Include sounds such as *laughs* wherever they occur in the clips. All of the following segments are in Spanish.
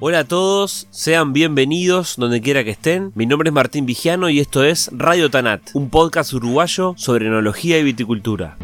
Hola a todos, sean bienvenidos donde quiera que estén. Mi nombre es Martín Vigiano y esto es Radio Tanat, un podcast uruguayo sobre enología y viticultura.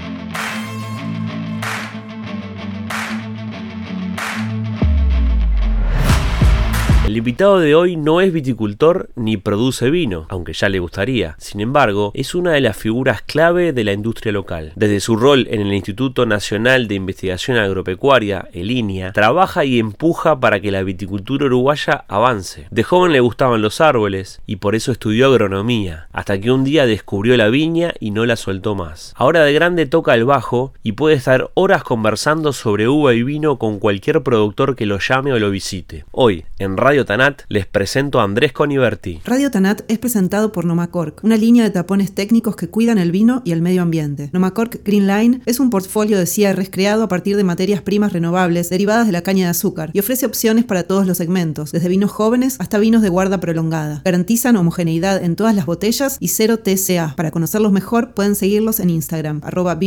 El invitado de hoy no es viticultor ni produce vino, aunque ya le gustaría. Sin embargo, es una de las figuras clave de la industria local. Desde su rol en el Instituto Nacional de Investigación Agropecuaria, el INIA, trabaja y empuja para que la viticultura uruguaya avance. De joven le gustaban los árboles y por eso estudió agronomía, hasta que un día descubrió la viña y no la soltó más. Ahora de grande toca el bajo y puede estar horas conversando sobre uva y vino con cualquier productor que lo llame o lo visite. Hoy, en Radio Tanat les presento a Andrés Coniverti. Radio Tanat es presentado por Nomacork, una línea de tapones técnicos que cuidan el vino y el medio ambiente. Nomacork Green Line es un portfolio de cierres creado a partir de materias primas renovables derivadas de la caña de azúcar y ofrece opciones para todos los segmentos, desde vinos jóvenes hasta vinos de guarda prolongada. Garantizan homogeneidad en todas las botellas y cero TCA. Para conocerlos mejor pueden seguirlos en Instagram, arroba.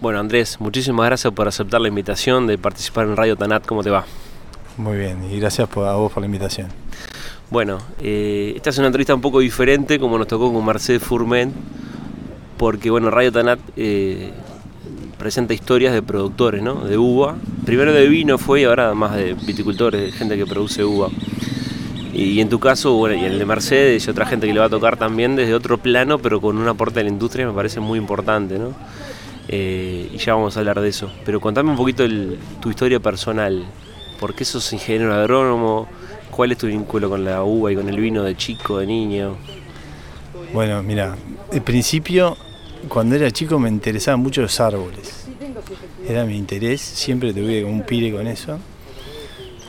Bueno, Andrés, muchísimas gracias por aceptar la invitación de participar en Radio Tanat. ¿Cómo te va? Muy bien, y gracias por, a vos por la invitación. Bueno, eh, esta es una entrevista un poco diferente, como nos tocó con Mercedes Furmen, porque bueno, Radio Tanat eh, presenta historias de productores, ¿no? De uva. Primero de vino fue y ahora más de viticultores, de gente que produce uva. Y en tu caso, bueno, y el de Mercedes y otra gente que le va a tocar también desde otro plano, pero con un aporte de la industria me parece muy importante, ¿no? Eh, y ya vamos a hablar de eso. Pero contame un poquito tu historia personal. ¿Por qué sos ingeniero agrónomo? ¿Cuál es tu vínculo con la uva y con el vino de chico, de niño? Bueno, mira, al principio, cuando era chico me interesaban mucho los árboles. Era mi interés, siempre tuve un pire con eso.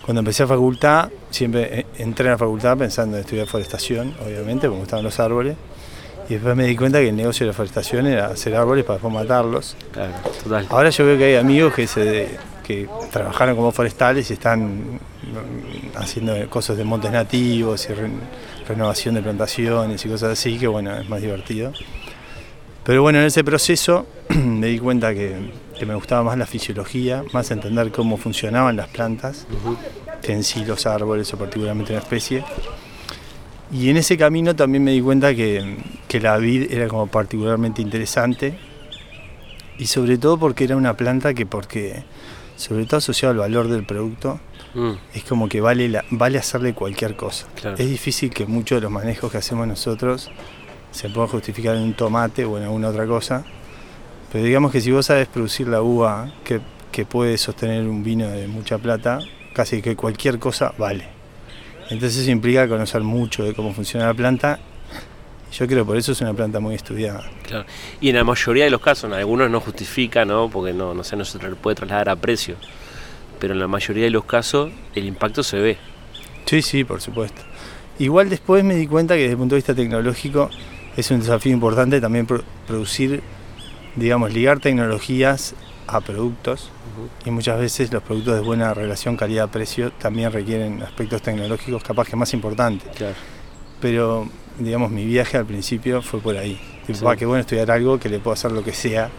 Cuando empecé a facultad, siempre eh, entré a la facultad pensando en estudiar forestación, obviamente, porque me gustaban los árboles. Y después me di cuenta que el negocio de la forestación era hacer árboles para después matarlos. Claro, total. Ahora yo veo que hay amigos que, se, que trabajaron como forestales y están mm, haciendo cosas de montes nativos y re, renovación de plantaciones y cosas así, que bueno, es más divertido. Pero bueno, en ese proceso *clears throat* me di cuenta que, que, me gustaba más la fisiología, más entender cómo funcionaban las plantas, uh -huh. en sí los árboles o particularmente una especie. Y en ese camino también me di cuenta que, que, la vid era como particularmente interesante y sobre todo porque era una planta que porque sobre todo asociado al valor del producto mm. es como que vale la, vale hacerle cualquier cosa. Claro. Es difícil que muchos de los manejos que hacemos nosotros se puedan justificar en un tomate o en alguna otra cosa. Pero digamos que si vos sabes producir la uva que, que puede sostener un vino de mucha plata, casi que cualquier cosa vale. Entonces eso implica conocer mucho de cómo funciona la planta. Yo creo por eso es una planta muy estudiada. Claro. Y en la mayoría de los casos, en algunos no justifica, ¿no? porque no, no, sé, no se puede trasladar a precio. Pero en la mayoría de los casos el impacto se ve. Sí, sí, por supuesto. Igual después me di cuenta que desde el punto de vista tecnológico es un desafío importante también producir, digamos, ligar tecnologías a productos uh -huh. y muchas veces los productos de buena relación calidad-precio también requieren aspectos tecnológicos capaz que más importantes. Claro. Pero, digamos, mi viaje al principio fue por ahí. Tipo, sí. ah, qué bueno estudiar algo que le puedo hacer lo que sea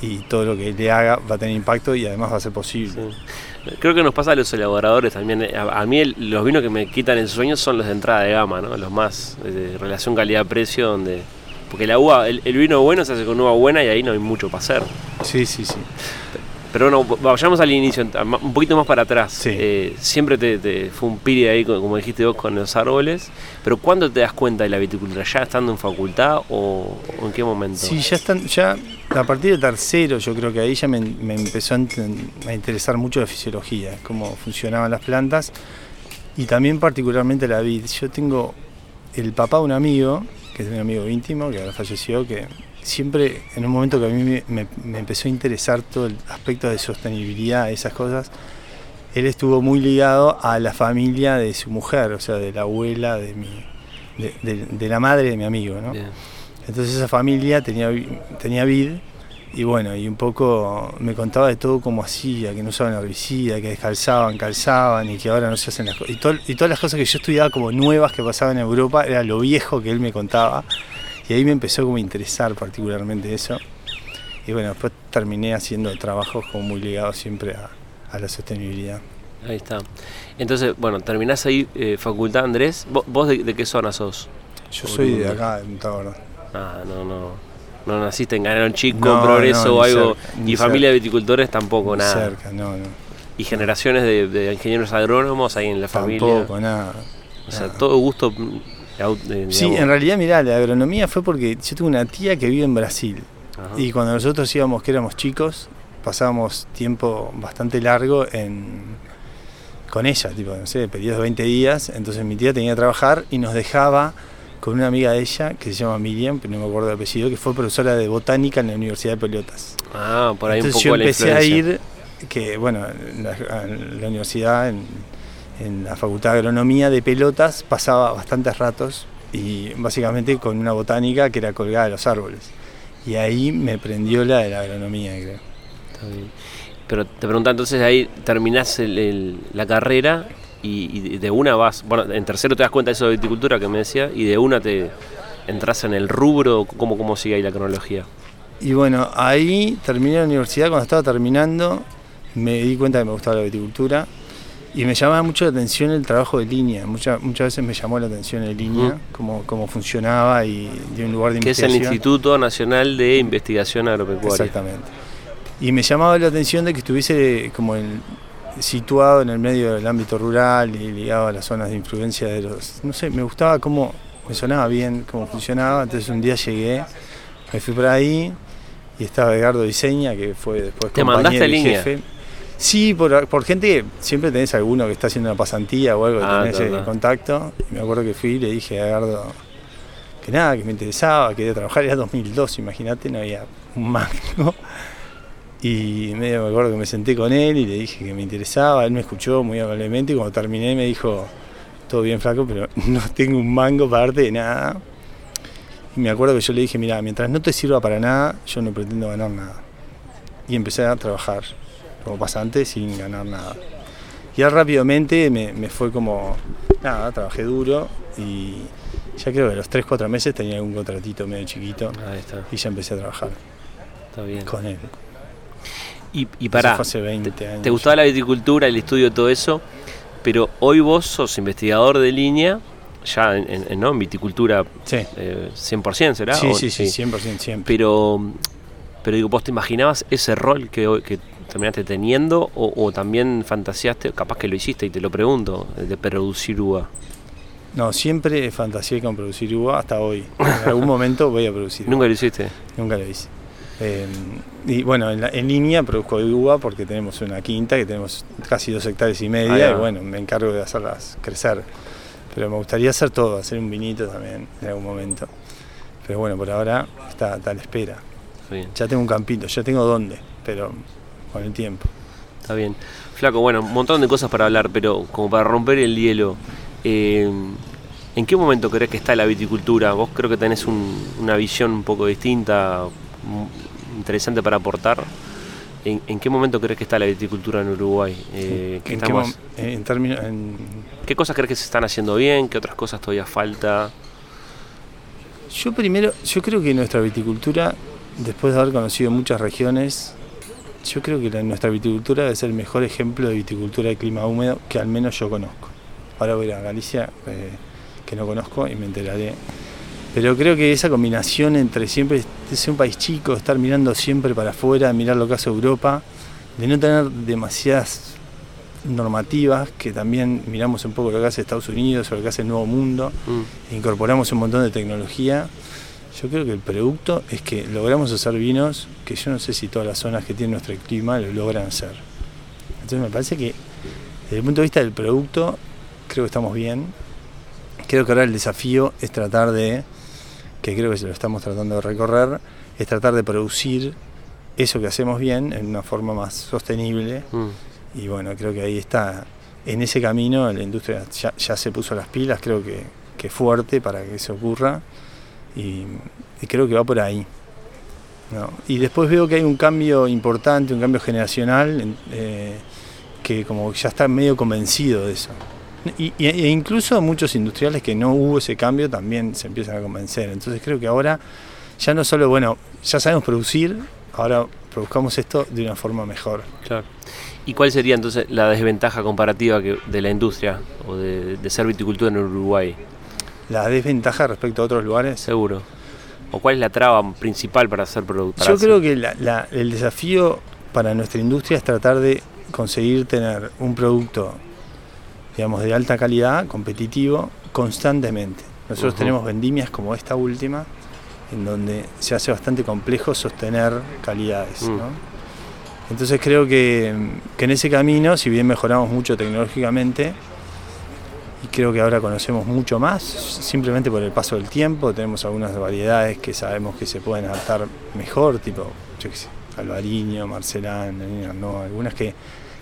y todo lo que le haga va a tener impacto y además va a ser posible. Sí. Creo que nos pasa a los elaboradores también. A, a mí el, los vinos que me quitan el sueño son los de entrada de gama, ¿no? los más de relación calidad-precio, donde porque la uva, el, el, vino bueno se hace con uva buena y ahí no hay mucho para hacer. Sí, sí, sí. Pero bueno, vayamos al inicio, un poquito más para atrás. Sí. Eh, siempre te, te, fue un piri ahí, como dijiste vos, con los árboles. Pero ¿cuándo te das cuenta de la viticultura? ¿Ya estando en facultad o, o en qué momento? Sí, ya están, ya a partir de tercero yo creo que ahí ya me, me empezó a, a, interesar mucho la fisiología, cómo funcionaban las plantas y también particularmente la vid. Yo tengo el papá de un amigo, que es un amigo íntimo, que ahora falleció, que siempre en un momento que a mí me, me, me, empezó a interesar todo el aspecto de sostenibilidad, esas cosas, él estuvo muy ligado a la familia de su mujer, o sea, de la abuela de mi, de, de, de la madre de mi amigo, ¿no? Entonces esa familia tenía, tenía vid y bueno, y un poco me contaba de todo como hacía, que no usaban herbicida, que descalzaban, calzaban y que ahora no se hacen las cosas. Y, to y todas las cosas que yo estudiaba como nuevas que pasaban en Europa era lo viejo que él me contaba Y ahí me empezó como a interesar particularmente eso. Y bueno, después terminé haciendo trabajos como muy ligados siempre a, a la sostenibilidad. Ahí está. Entonces, bueno, terminás ahí eh, Facultad Andrés. ¿Vos, de, de, qué zona sos? Yo soy de acá, de Punta Gorda. Ah, no, no. No naciste en Ganarón Chico, no, Progreso no, o algo. Cerca, y familia cerca. de viticultores tampoco, nada. Cerca, no, no. Y generaciones de, de, ingenieros agrónomos ahí en la familia. Tampoco, nada. O sea, nada. todo gusto. Eh, sí, en realidad, mirá, la agronomía fue porque yo tuve una tía que vive en Brasil. Ajá. Y cuando nosotros íbamos, que éramos chicos, pasábamos tiempo bastante largo en, con ella, tipo, no sé, periodos de 20 días. Entonces mi tía tenía que trabajar y nos dejaba con una amiga de ella que se llama Miriam, pero no me acuerdo del apellido, que fue profesora de botánica en la Universidad de Pelotas. Ah, por ahí Entonces un poco yo empecé a ir, que bueno, en la, en la universidad, en, en, la Facultad de Agronomía de Pelotas, pasaba bastantes ratos y básicamente con una botánica que era colgada de los árboles. Y ahí me prendió la de la agronomía, creo. Está bien. Pero te preguntaba entonces ahí terminás el, el, la carrera y, y, de una vas, bueno, en tercero te das cuenta de eso de viticultura que me decía y de una te entras en el rubro, ¿cómo, cómo sigue ahí la cronología? Y bueno, ahí terminé la universidad, cuando estaba terminando me di cuenta que me gustaba la viticultura y me llamaba mucho la atención el trabajo de línea, muchas, muchas veces me llamó la atención en línea, uh -huh. cómo, cómo funcionaba y de un lugar de que investigación. Que es el Instituto Nacional de Investigación Agropecuaria. Exactamente. Y me llamaba la atención de que estuviese como en, situado en el medio del ámbito rural y ligado a las zonas de influencia de los... No sé, me gustaba cómo, me sonaba bien cómo funcionaba, entonces un día llegué, me fui por ahí y estaba Edgardo Diseña, que fue después ¿Te mandaste y línea? jefe. Sí, por, por, gente, siempre tenés alguno que está haciendo una pasantía o algo, ah, tenés el contacto. Y me acuerdo que fui y le dije a Edgardo que nada, que me interesaba, quería trabajar, era 2002, imagínate, no había un *laughs* mango. Y medio me acuerdo que me senté con él y le dije que me interesaba, él me escuchó muy amablemente y cuando terminé me dijo, todo bien flaco, pero *laughs* no tengo un mango para darte de nada. Y me acuerdo que yo le dije, mira, mientras no te sirva para nada, yo no pretendo ganar nada. Y empecé a trabajar como pasante sin ganar nada. Y ya rápidamente me, me fue como, nada, trabajé duro y ya creo que a los 3-4 meses tenía algún contratito medio chiquito y ya empecé a trabajar Está bien. con él. Y, y para, hace 20 te, años. te gustaba la viticultura, el estudio, todo eso, pero hoy vos sos investigador de línea, ya en, en, ¿no? en viticultura sí. eh, 100%, ¿será? Sí, o, sí, sí, 100% siempre. Pero, pero digo, ¿vos te imaginabas ese rol que, que terminaste teniendo o, o, también fantaseaste, capaz que lo hiciste y te lo pregunto, de producir uva? No, siempre fantaseé con producir uva hasta hoy. En algún momento voy a producir *laughs* uva. ¿Nunca lo hiciste? Nunca lo hice. Eh, y bueno, en, la, en, línea produzco uva porque tenemos una quinta que tenemos casi dos hectáreas y media ah, y bueno, me encargo de hacerlas crecer. Pero me gustaría hacer todo, hacer un vinito también en algún momento. Pero bueno, por ahora está, está a la espera. Bien. Ya tengo un campito, ya tengo dónde, pero con el tiempo. Está bien. Flaco, bueno, un montón de cosas para hablar, pero como para romper el hielo, eh, ¿en qué momento crees que está la viticultura? Vos creo que tenés un, una visión un poco distinta, interesante para aportar. ¿En, ¿En, qué momento crees que está la viticultura en Uruguay? Eh, ¿En, estamos, qué, en, términos. ¿Qué cosas crees que se están haciendo bien? ¿Qué otras cosas todavía falta? Yo primero, yo creo que nuestra viticultura, después de haber conocido muchas regiones, yo creo que la, nuestra viticultura debe ser el mejor ejemplo de viticultura de clima húmedo que al menos yo conozco. Ahora voy a Galicia, eh, que no conozco, y me enteraré pero creo que esa combinación entre siempre ser un país chico, estar mirando siempre para afuera, mirar lo que hace Europa, de no tener demasiadas normativas, que también miramos un poco lo que hace Estados Unidos o lo que hace el Nuevo Mundo, mm. incorporamos un montón de tecnología. Yo creo que el producto es que logramos hacer vinos que yo no sé si todas las zonas que tiene nuestro clima lo logran hacer. Entonces me parece que desde el punto de vista del producto creo que estamos bien. Creo que ahora el desafío es tratar de que creo que se lo estamos tratando de recorrer, es tratar de producir eso que hacemos bien en una forma más sostenible. Mm. Y bueno, creo que ahí está, en ese camino la industria ya, ya se puso las pilas, creo que, que fuerte para que eso ocurra. Y, y creo que va por ahí. ¿no? Y después veo que hay un cambio importante, un cambio generacional, eh, que como ya está medio convencido de eso. Y, e incluso muchos industriales que no hubo ese cambio también se empiezan a convencer. Entonces creo que ahora ya no solo, bueno, ya sabemos producir, ahora produzcamos esto de una forma mejor. Claro. ¿Y cuál sería entonces la desventaja comparativa que, de la industria o de, ser viticultura en Uruguay? La desventaja respecto a otros lugares. Seguro. ¿O cuál es la traba principal para hacer producto? Yo creo que el desafío para nuestra industria es tratar de conseguir tener un producto, digamos, de alta calidad, competitivo, constantemente. Nosotros tenemos vendimias como esta última, en donde se hace bastante complejo sostener calidades. Mm. Entonces creo que, en ese camino, si bien mejoramos mucho tecnológicamente, y creo que ahora conocemos mucho más, simplemente por el paso del tiempo, tenemos algunas variedades que sabemos que se pueden adaptar mejor, tipo, yo qué sé, Alvariño, Marcelán, no, algunas que,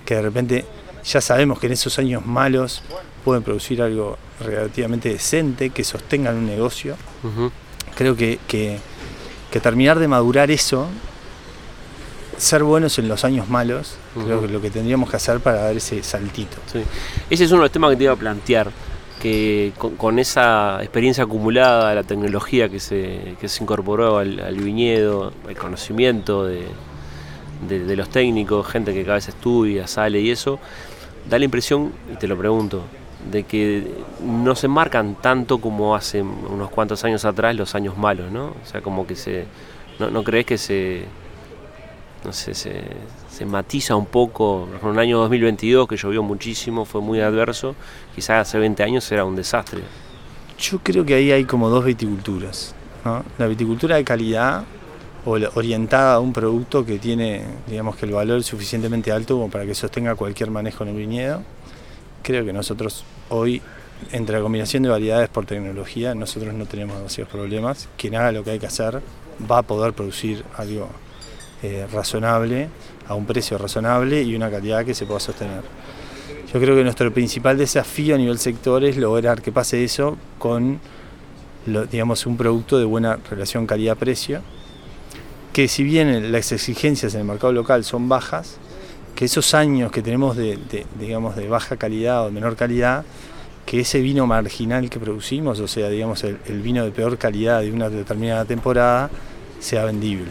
de repente ya sabemos que en esos años malos pueden producir algo relativamente decente, que sostengan un negocio. Creo que, que, terminar de madurar eso, ser buenos en los años malos, creo que es lo que tendríamos que hacer para dar ese saltito. Ese es uno de los temas que te iba a plantear que con, esa experiencia acumulada, la tecnología que se, que se incorporó al, viñedo, el conocimiento de, de, los técnicos, gente que cada vez estudia, sale y eso, da la impresión, y te lo pregunto, de que no se marcan tanto como hace unos cuantos años atrás los años malos, ¿no? O sea, como que se... ¿No, crees que se... no sé, se, se matiza un poco? En un año 2022 que llovió muchísimo, fue muy adverso, quizás hace 20 años era un desastre. Yo creo que ahí hay como dos viticulturas. La viticultura de calidad orientada a un producto que tiene, digamos que el valor suficientemente alto como para que sostenga cualquier manejo en el viñedo. Creo que nosotros hoy, entre la combinación de variedades por tecnología, nosotros no tenemos demasiados problemas. Quien haga lo que hay que hacer va a poder producir algo eh, razonable, a un precio razonable y una calidad que se pueda sostener. Yo creo que nuestro principal desafío a nivel sector es lograr que pase eso con digamos, un producto de buena relación calidad-precio que si bien las exigencias en el mercado local son bajas, que esos años que tenemos de, digamos, de baja calidad o de menor calidad, que ese vino marginal que producimos, o sea, digamos, el, vino de peor calidad de una determinada temporada, sea vendible.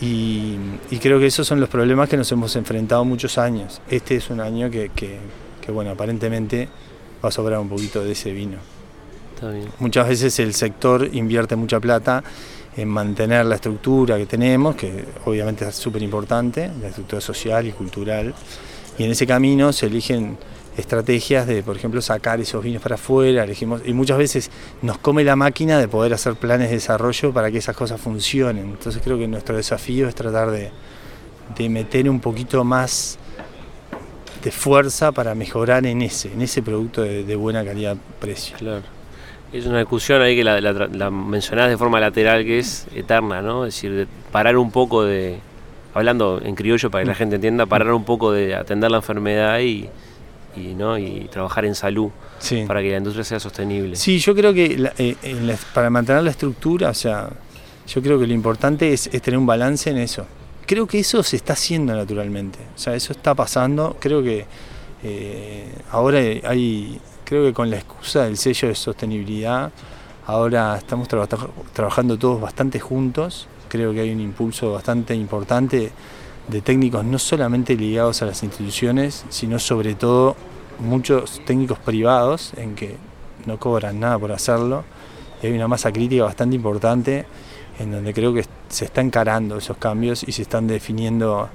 Y, creo que esos son los problemas que nos hemos enfrentado muchos años. Este es un año que, bueno, aparentemente va a sobrar un poquito de ese vino. Muchas veces el sector invierte mucha plata en mantener la estructura que tenemos, que obviamente es súper importante, la estructura social y cultural, y en ese camino se eligen estrategias de, por ejemplo, sacar esos vinos para afuera, elegimos, y muchas veces nos come la máquina de poder hacer planes de desarrollo para que esas cosas funcionen. Entonces creo que nuestro desafío es tratar de, meter un poquito más de fuerza para mejorar en ese, en ese producto de, de buena calidad-precio. Claro. Es una discusión ahí que la, la, mencionás de forma lateral que es eterna, ¿no? Es decir, parar un poco de, hablando en criollo para que la mm. gente entienda, parar un poco de atender la enfermedad y, ¿no? y trabajar en salud para que la industria sea sostenible. Sí, yo creo que eh, para mantener la estructura, o sea, yo creo que lo importante es, tener un balance en eso. Creo que eso se está haciendo naturalmente, o sea, eso está pasando, creo que eh, ahora hay creo que con la excusa del sello de sostenibilidad, ahora estamos trabajando todos bastante juntos, creo que hay un impulso bastante importante de técnicos no solamente ligados a las instituciones, sino sobre todo muchos técnicos privados en que no cobran nada por hacerlo. Y hay una masa crítica bastante importante en donde creo que se están encarando esos cambios y se están definiendo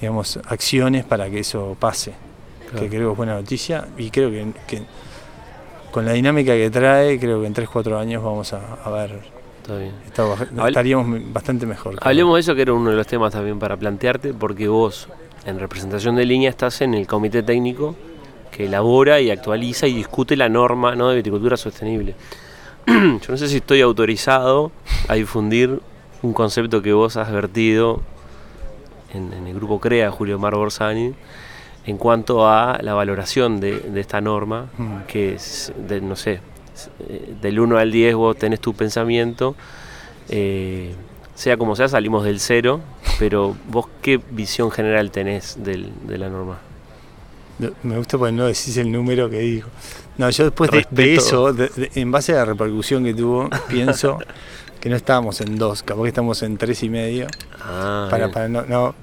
digamos, acciones para que eso pase, que creo que es buena noticia y creo que, que con la dinámica que trae, creo que en 3-4 años vamos a, ver. estaríamos bastante mejor. Hablemos de eso, que era uno de los temas también para plantearte, porque vos, en representación de línea, estás en el comité técnico que elabora y actualiza y discute la norma ¿no? de viticultura sostenible. *clears throat* Yo no sé si estoy autorizado a difundir un concepto que vos has vertido en, en el grupo CREA, Julio Mar Borsani, en cuanto a la valoración de, esta norma, mm. que es, de, no sé, del 1 al 10 vos tenés tu pensamiento, eh, sea como sea, salimos del cero, pero vos qué visión general tenés de la norma? Me gusta porque no decís el número que dijo. No, yo después de, eso, en base a la repercusión que tuvo, *laughs* pienso que no estábamos en dos, capaz que estamos en tres y medio. Ah, para, para no, no,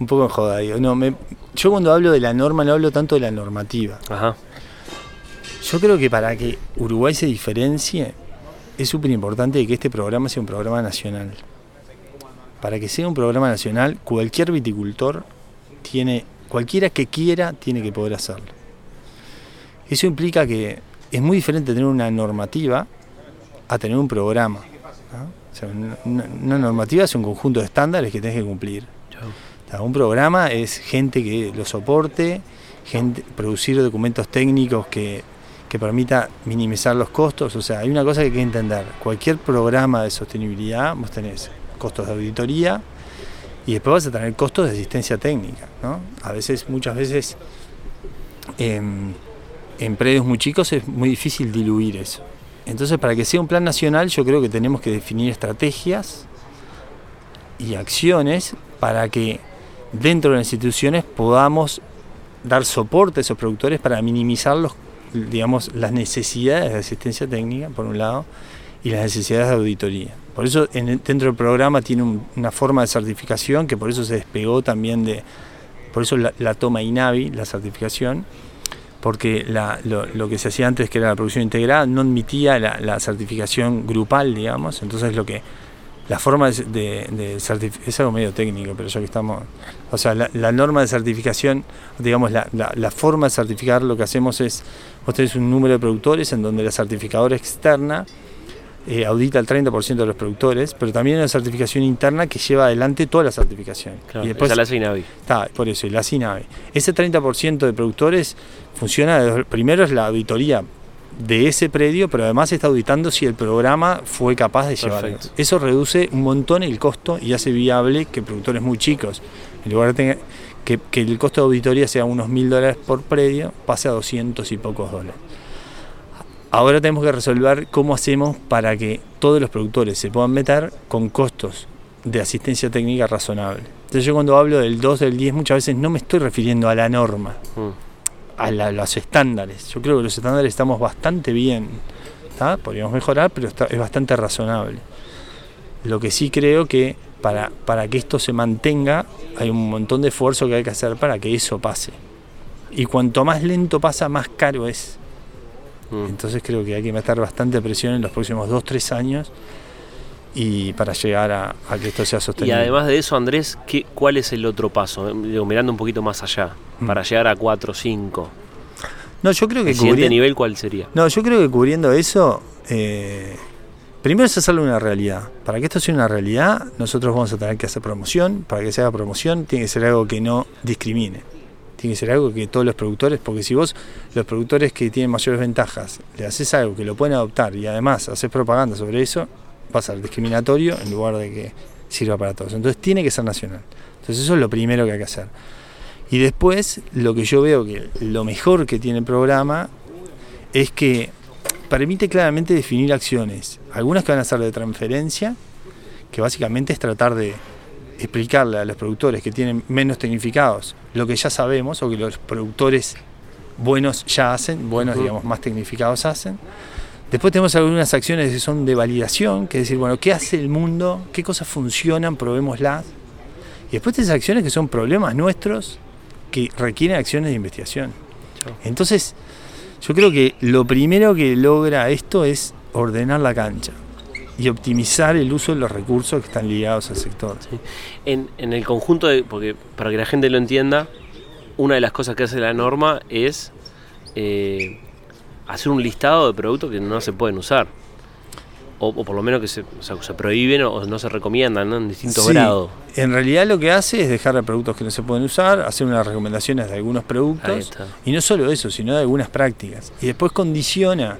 un poco en joda, digo. No, me, yo cuando hablo de la norma no hablo tanto de la normativa. Ajá. Yo creo que para que Uruguay se diferencie, es súper importante que este programa sea un programa nacional. Para que sea un programa nacional, cualquier viticultor tiene, cualquiera que quiera, tiene que poder hacerlo. Eso implica que es muy diferente tener una normativa a tener un programa. una, normativa es un conjunto de estándares que tienes que cumplir. Un programa es gente que lo soporte, gente, producir documentos técnicos que, que permita minimizar los costos. O sea, hay una cosa que hay que entender. Cualquier programa de sostenibilidad, vos tenés costos de auditoría y después vas a tener costos de asistencia técnica. ¿no? A veces, muchas veces, en, en predios muy chicos es muy difícil diluir eso. Entonces, para que sea un plan nacional, yo creo que tenemos que definir estrategias y acciones para que dentro de las instituciones podamos dar soporte a esos productores para minimizar los, digamos, las necesidades de asistencia técnica, por un lado, y las necesidades de auditoría. Por eso dentro del programa tiene una forma de certificación que por eso se despegó también de, por eso la, toma INAVI, la certificación, porque lo, que se hacía antes, que era la producción integrada, no admitía la, certificación grupal, digamos, entonces lo que la forma de, de, certificar, es algo medio técnico, pero ya que estamos, o sea, la, norma de certificación, digamos, la, la, forma de certificar lo que hacemos es, vos tenés un número de productores en donde la certificadora externa eh, audita el 30% de los productores, pero también hay una certificación interna que lleva adelante toda la certificación. y después, la SINAVI. Está, por eso, y la SINAVI. Ese 30% de productores funciona, primero es la auditoría de ese predio, pero además está auditando si el programa fue capaz de llevarlo. Eso reduce un montón el costo y hace viable que productores muy chicos, en lugar de que, que el costo de auditoría sea unos mil dólares por predio, pase a 200 y pocos dólares. Ahora tenemos que resolver cómo hacemos para que todos los productores se puedan meter con costos de asistencia técnica razonable. Entonces yo cuando hablo del 2 del 10 muchas veces no me estoy refiriendo a la norma, mm. A, los estándares. Yo creo que los estándares estamos bastante bien, podríamos mejorar, pero es bastante razonable. Lo que sí creo que para, para que esto se mantenga hay un montón de esfuerzo que hay que hacer para que eso pase. Y cuanto más lento pasa, más caro es. Mm. Entonces creo que hay que meter bastante presión en los próximos 2-3 años y para llegar a, que esto sea sostenible. Y además de eso, Andrés, ¿qué, ¿cuál es el otro paso? mirando un poquito más allá, mm. para llegar a 4 5. No, yo creo que ¿El siguiente nivel cuál sería? No, yo creo que cubriendo eso, eh, primero es hacerlo una realidad. Para que esto sea una realidad, nosotros vamos a tener que hacer promoción. Para que se haga promoción, tiene que ser algo que no discrimine tiene que ser algo que todos los productores, porque si vos, los productores que tienen mayores ventajas, le haces algo que lo pueden adoptar y además haces propaganda sobre eso, va a ser discriminatorio en lugar de que sirva para todos. Entonces tiene que ser nacional. Entonces eso es lo primero que hay que hacer. Y después, lo que yo veo que lo mejor que tiene el programa es que permite claramente definir acciones. Algunas que van a ser de transferencia, que básicamente es tratar de explicarle a los productores que tienen menos tecnificados lo que ya sabemos o que los productores buenos ya hacen, buenos digamos más tecnificados hacen. Después tenemos algunas acciones que son de validación, que es decir, bueno, ¿qué hace el mundo? ¿Qué cosas funcionan? Probémoslas. Y después tenemos acciones que son problemas nuestros que requieren acciones de investigación. Entonces, yo creo que lo primero que logra esto es ordenar la cancha y optimizar el uso de los recursos que están ligados al sector. En, el conjunto, de, porque para que la gente lo entienda, una de las cosas que hace la norma es eh, hacer un listado de productos que no se pueden usar. O, por lo menos que se, se prohíben o no se recomiendan en distintos sí, grados. En realidad lo que hace es dejar de productos que no se pueden usar, hacer unas recomendaciones de algunos productos y no solo eso, sino de algunas prácticas. Y después condiciona.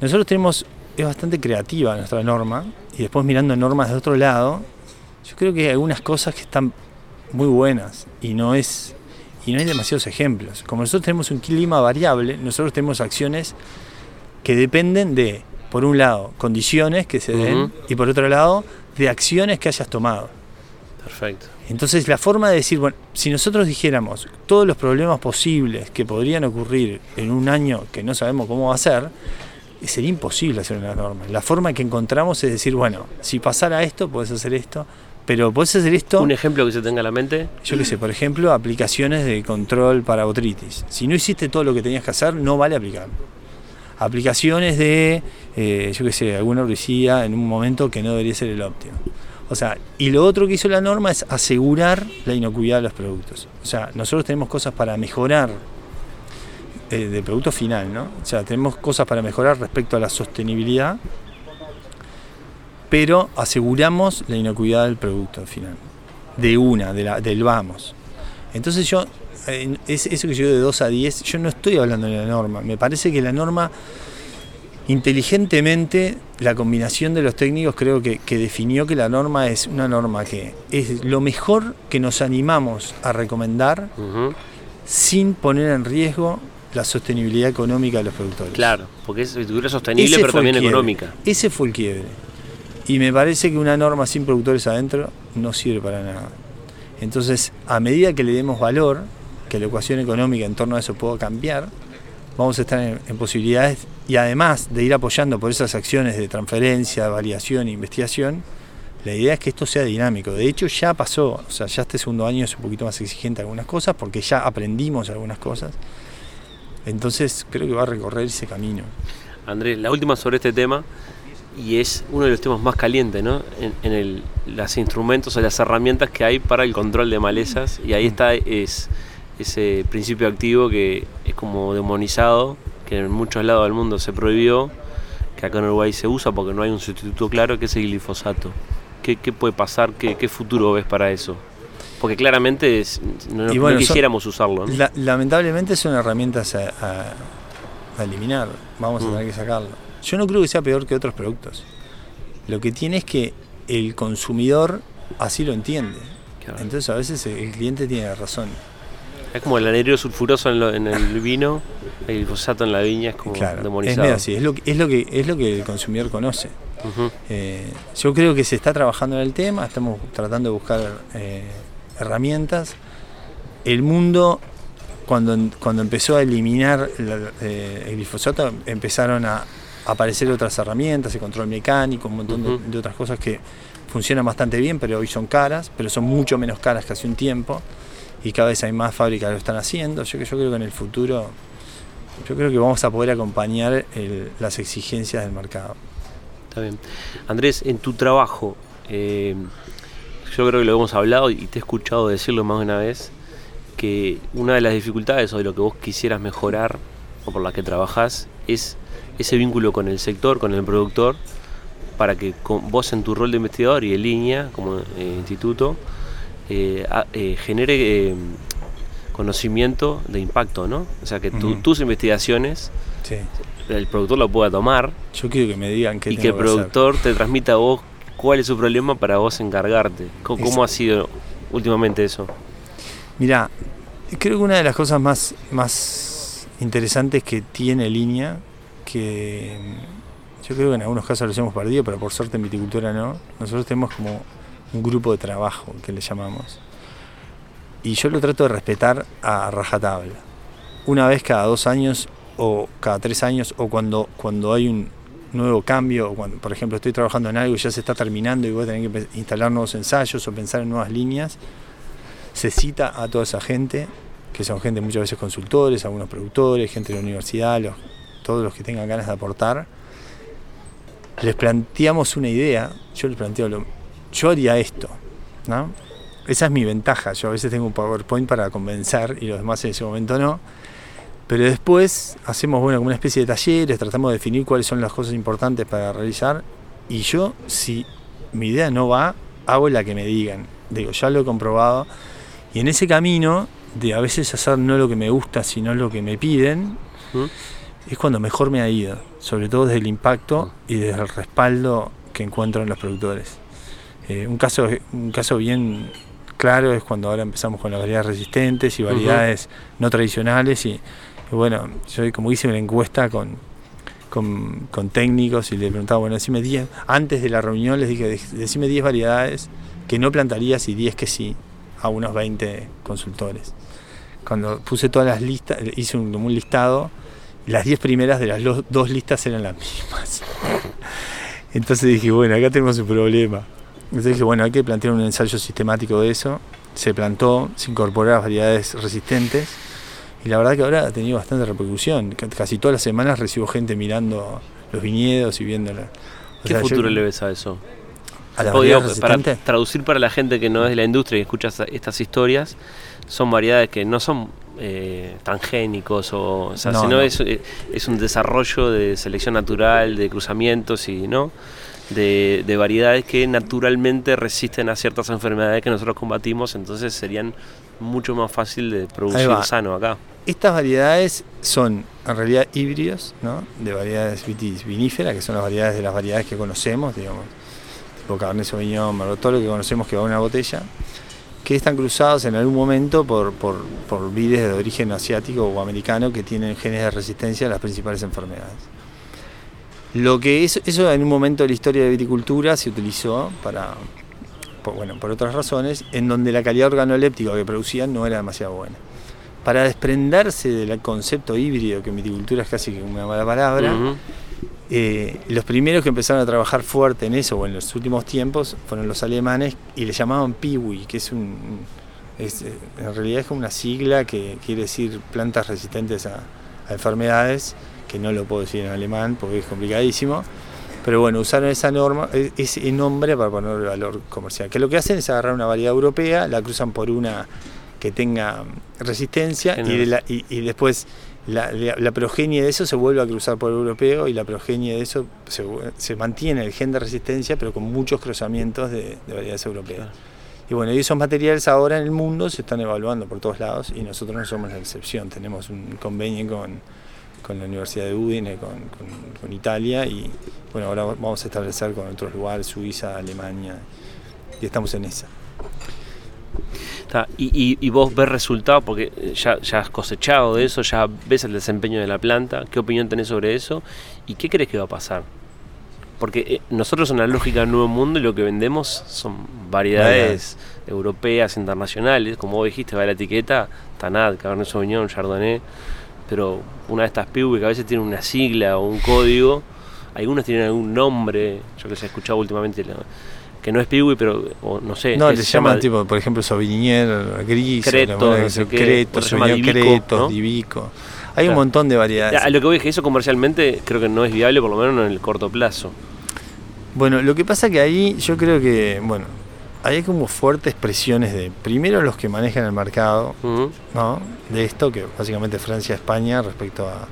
Nosotros tenemos es bastante creativa nuestra norma, y después mirando normas de otro lado, yo creo que hay algunas cosas que están muy buenas y no es y no hay demasiados ejemplos. Como nosotros tenemos un clima variable, nosotros tenemos acciones que dependen de, por un lado, condiciones que se den y por otro lado, de acciones que hayas tomado. Perfecto. Entonces la forma de decir, bueno, si nosotros dijéramos todos los problemas posibles que podrían ocurrir en un año que no sabemos cómo va a ser, sería imposible hacer una norma. La forma que encontramos es decir, bueno, si pasara esto, puedes hacer esto, pero puedes hacer esto... ¿Un ejemplo que se tenga en la mente? Yo qué sé, por ejemplo, aplicaciones de control para botritis. Si no hiciste todo lo que tenías que hacer, no vale aplicarlo. Aplicaciones de, eh, yo qué sé, alguna herbicida en un momento que no debería ser el óptimo. O sea, y lo otro que hizo la norma es asegurar la inocuidad de los productos. O sea, nosotros tenemos cosas para mejorar eh, de producto final, ¿no? O sea, tenemos cosas para mejorar respecto a la sostenibilidad, pero aseguramos la inocuidad del producto final, de una, de la, del vamos. Entonces yo, eh, es eso que yo de 2 a 10, yo no estoy hablando de la norma, me parece que la norma inteligentemente la combinación de los técnicos creo que, definió que la norma es una norma que es lo mejor que nos animamos a recomendar sin poner en riesgo la sostenibilidad económica de los productores. Claro, porque es sostenible pero también económica. Ese fue el quiebre. Y me parece que una norma sin productores adentro no sirve para nada. Entonces, a medida que le demos valor, que la ecuación económica en torno a eso pueda cambiar, vamos a estar en, posibilidades y además de ir apoyando por esas acciones de transferencia, validación e investigación, la idea es que esto sea dinámico. De hecho ya pasó, o sea, ya este segundo año es un poquito más exigente algunas cosas porque ya aprendimos algunas cosas. Entonces creo que va a recorrer ese camino. Andrés, la última sobre este tema, y es uno de los temas más calientes, ¿no? En, el, los instrumentos o las herramientas que hay para el control de malezas, y ahí está es ese principio activo que es como demonizado, que en muchos lados del mundo se prohibió, que acá en Uruguay se usa porque no hay un sustituto claro, que es el glifosato. ¿Qué, puede pasar? ¿Qué, futuro ves para eso? Porque claramente no, quisiéramos usarlo. lamentablemente son herramientas a, eliminar, vamos a mm. tener que sacarlo. Yo no creo que sea peor que otros productos. Lo que tiene es que el consumidor así lo entiende. Entonces a veces el cliente tiene razón. Es como el anhídrido sulfuroso en, el *laughs* vino, el glifosato en la viña, es como demonizado. Es así, es lo, es, lo que, es lo que el consumidor conoce. Eh, yo creo que se está trabajando en el tema, estamos tratando de buscar eh, herramientas. El mundo, cuando, cuando empezó a eliminar eh, el glifosato, empezaron a aparecer otras herramientas, el control mecánico, un montón de, otras cosas que funcionan bastante bien, pero hoy son caras, pero son mucho menos caras que hace un tiempo y cada vez hay más fábricas que lo están haciendo. Yo, yo creo que en el futuro, yo creo que vamos a poder acompañar las exigencias del mercado. Está bien. Andrés, en tu trabajo, eh, yo creo que lo hemos hablado y te he escuchado decirlo más de una vez, que una de las dificultades o de lo que vos quisieras mejorar o por la que trabajás es ese vínculo con el sector, con el productor, para que vos en tu rol de investigador y en línea como eh, instituto, eh, eh, genere conocimiento de impacto, ¿no? O sea, que tus investigaciones, el productor lo pueda tomar. Yo quiero que me digan qué Y que el productor te transmita a vos cuál es su problema para vos encargarte. ¿Cómo, ha sido últimamente eso? Mira, creo que una de las cosas más, más interesantes que tiene línea, que yo creo que en algunos casos los hemos perdido, pero por suerte en viticultura no, nosotros tenemos como un grupo de trabajo que le llamamos. Y yo lo trato de respetar a rajatabla. Una vez cada dos años o cada tres años o cuando, cuando hay un nuevo cambio, o cuando, por ejemplo, estoy trabajando en algo y ya se está terminando y voy a tener que instalar nuevos ensayos o pensar en nuevas líneas, se cita a toda esa gente, que son gente muchas veces consultores, algunos productores, gente de la universidad, todos los que tengan ganas de aportar. Les planteamos una idea, yo les planteo yo haría esto. Esa es mi ventaja, yo a veces tengo un PowerPoint para convencer y los demás en ese momento no. Pero después hacemos bueno, una especie de talleres, tratamos de definir cuáles son las cosas importantes para realizar. Y yo, si mi idea no va, hago la que me digan. Digo, ya lo he comprobado. Y en ese camino de a veces hacer no lo que me gusta, sino lo que me piden, es cuando mejor me ha ido. Sobre todo desde el impacto y desde el respaldo que encuentro en los productores. Eh, un, caso, un caso bien claro es cuando ahora empezamos con las variedades resistentes y variedades no tradicionales y, bueno, yo como hice una encuesta con, con, técnicos y le preguntaba, bueno, decime 10, antes de la reunión les dije, decime 10 variedades que no plantarías y 10 que sí a unos 20 consultores. Cuando puse todas las listas, hice un, un listado, las 10 primeras de las dos listas eran las mismas. Entonces dije, bueno, acá tenemos un problema. Entonces dije, bueno, hay que plantear un ensayo sistemático de eso. Se plantó, se incorporó variedades resistentes y la verdad que ahora ha tenido bastante repercusión. Casi todas las semanas recibo gente mirando los viñedos y viéndola. ¿Qué futuro le ves a eso? A las para traducir para la gente que no es de la industria y escucha estas historias, son variedades que no son eh, transgénicos o, o sea, sino Es, eh, es, un desarrollo de selección natural, de cruzamientos y no de, de, variedades que naturalmente resisten a ciertas enfermedades que nosotros combatimos, entonces serían mucho más fácil de producir sano acá. Estas variedades son en realidad híbridos, ¿no? De variedades viníferas, que son las variedades de las variedades que conocemos, digamos, tipo Cabernet Sauvignon, Merlot, todo lo que conocemos que va en una botella, que están cruzados en algún momento por, por, por vides de origen asiático o americano que tienen genes de resistencia a las principales enfermedades. Lo que es, eso en un momento de la historia de viticultura se utilizó para, bueno, por otras razones, en donde la calidad organoléptica que producían no era demasiado buena. Para desprenderse del concepto híbrido, que en viticultura es casi una mala palabra, eh, los primeros que empezaron a trabajar fuerte en eso, o en los últimos tiempos, fueron los alemanes y le llamaban piwi, que es un. Es, eh, en realidad es como una sigla que quiere decir plantas resistentes a, a enfermedades, que no lo puedo decir en alemán porque es complicadísimo pero bueno, usaron esa norma, e, ese nombre para ponerle valor comercial. Que lo que hacen es agarrar una variedad europea, la cruzan por una que tenga resistencia y, y, después la, la, progenie de eso se vuelve a cruzar por el europeo y la progenie de eso se, se mantiene el gen de resistencia, pero con muchos cruzamientos de, variedades europeas. Y bueno, y esos materiales ahora en el mundo se están evaluando por todos lados y nosotros no somos la excepción. Tenemos un convenio con con la Universidad de Udine, con, con, Italia y bueno, ahora vamos a establecer con otros lugares, Suiza, Alemania, y estamos en esa. Y, y, vos ves resultados, porque ya, ya has cosechado de eso, ya ves el desempeño de la planta, ¿qué opinión tenés sobre eso? ¿Y qué crees que va a pasar? Porque eh, nosotros en la lógica del nuevo mundo lo que vendemos son variedades europeas, internacionales, como vos dijiste, va la etiqueta, Tanat, Cabernet Sauvignon, Chardonnay, pero una de estas PIB que a veces tiene una sigla o un código, algunas tienen algún nombre, yo que se he escuchado últimamente, que no es Piwi, pero no sé. No, se, llaman tipo, por ejemplo, Sauvignon, Gris, Creto, Creto, Creto, Divico. Hay un montón de variedades. A lo que voy es que eso comercialmente creo que no es viable, por lo menos en el corto plazo. Bueno, lo que pasa que ahí yo creo que, bueno, hay como fuertes presiones de, primero los que manejan el mercado, ¿no? De esto, que básicamente Francia, España, respecto a,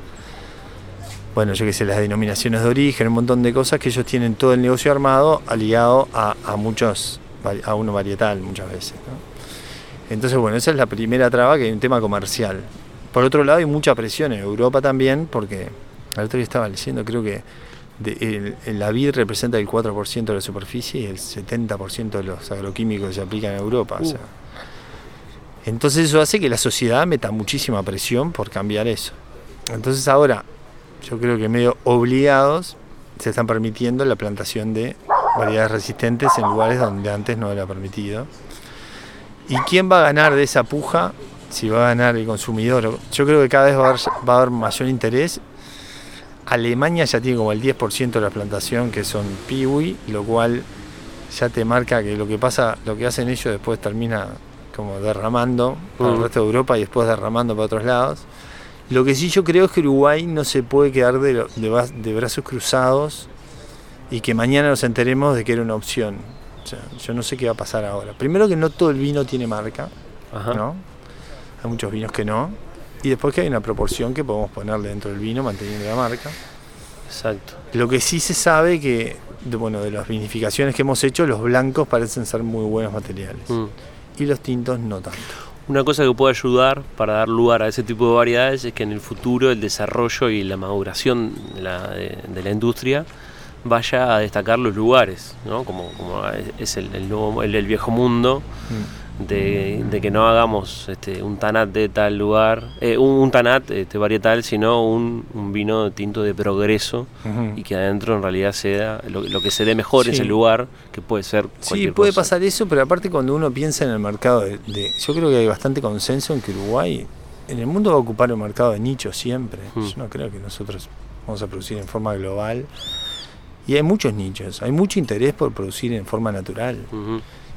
bueno, yo qué sé, las denominaciones de origen, un montón de cosas que ellos tienen todo el negocio armado aliado a, a muchos, a uno varietal muchas veces, Entonces, bueno, esa es la primera traba, que hay un tema comercial. Por otro lado, hay mucha presión en Europa también, porque al otro día estaba leyendo, creo que de, el, la vid representa el 4% de la superficie y el 70% de los agroquímicos que se aplican en Europa. Uh. entonces eso hace que la sociedad meta muchísima presión por cambiar eso. Entonces ahora, yo creo que medio obligados se están permitiendo la plantación de variedades resistentes en lugares donde antes no era permitido. ¿Y quién va a ganar de esa puja? Si va a ganar el consumidor. Yo creo que cada vez va a haber, va a haber mayor interés Alemania ya tiene como el 10% de la plantación que son piwi, lo cual ya te marca que lo que pasa, lo que hacen ellos después termina como derramando para el resto de Europa y después derramando para otros lados. Lo que sí yo creo es que Uruguay no se puede quedar de, de, brazos cruzados y que mañana nos enteremos de que era una opción. yo no sé qué va a pasar ahora. Primero que no todo el vino tiene marca, ¿no? Hay muchos vinos que no. Y después que hay una proporción que podemos ponerle dentro del vino manteniendo la marca. Exacto. Lo que sí se sabe que, de, bueno, de las vinificaciones que hemos hecho, los blancos parecen ser muy buenos materiales. Mm. Y los tintos no tanto. Una cosa que puede ayudar para dar lugar a ese tipo de variedades es que en el futuro el desarrollo y la maduración de la, de, la industria vaya a destacar los lugares, ¿no? como, como es el, el, nuevo, viejo mundo. Mm de, que no hagamos este, un tanat de tal lugar, eh, un, tanat este, varietal, sino un, vino tinto de progreso y que adentro en realidad sea lo, que se dé mejor en ese lugar, que puede ser Sí, puede pasar eso, pero aparte cuando uno piensa en el mercado de, Yo creo que hay bastante consenso en que Uruguay en el mundo va a ocupar un mercado de nicho siempre. Mm. Yo no creo que nosotros vamos a producir en forma global. Y hay muchos nichos, hay mucho interés por producir en forma natural.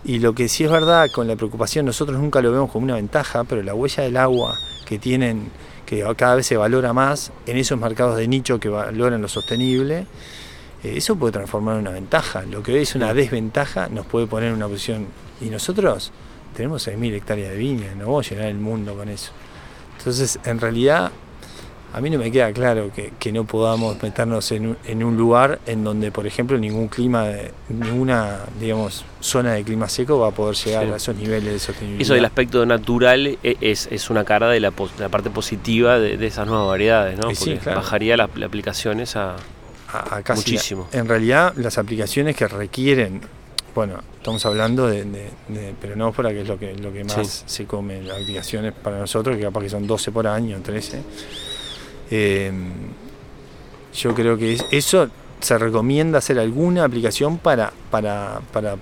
Y lo que sí es verdad con la preocupación, nosotros nunca lo vemos como una ventaja, pero la huella del agua que tienen, que cada vez se valora más en esos mercados de nicho que valoran lo sostenible, eh, eso puede transformar en una ventaja. Lo que hoy es una desventaja nos puede poner en una posición. Y nosotros tenemos 6.000 hectáreas de viña, no vamos a llenar el mundo con eso. Entonces, en realidad, a mí no me queda claro que, no podamos meternos en un, lugar en donde, por ejemplo, ningún clima, ninguna, digamos, zona de clima seco va a poder llegar a esos niveles de sostenibilidad. Eso del aspecto natural e, es, una cara de la, parte positiva de, esas nuevas variedades, ¿no? Porque bajaría las aplicaciones a, muchísimo. En realidad, las aplicaciones que requieren bueno, estamos hablando de, pero no por que es lo que, lo que más se come, las aplicaciones para nosotros, que capaz que son 12 por año, 13 Em, yo creo que eso se recomienda hacer alguna aplicación para, para, para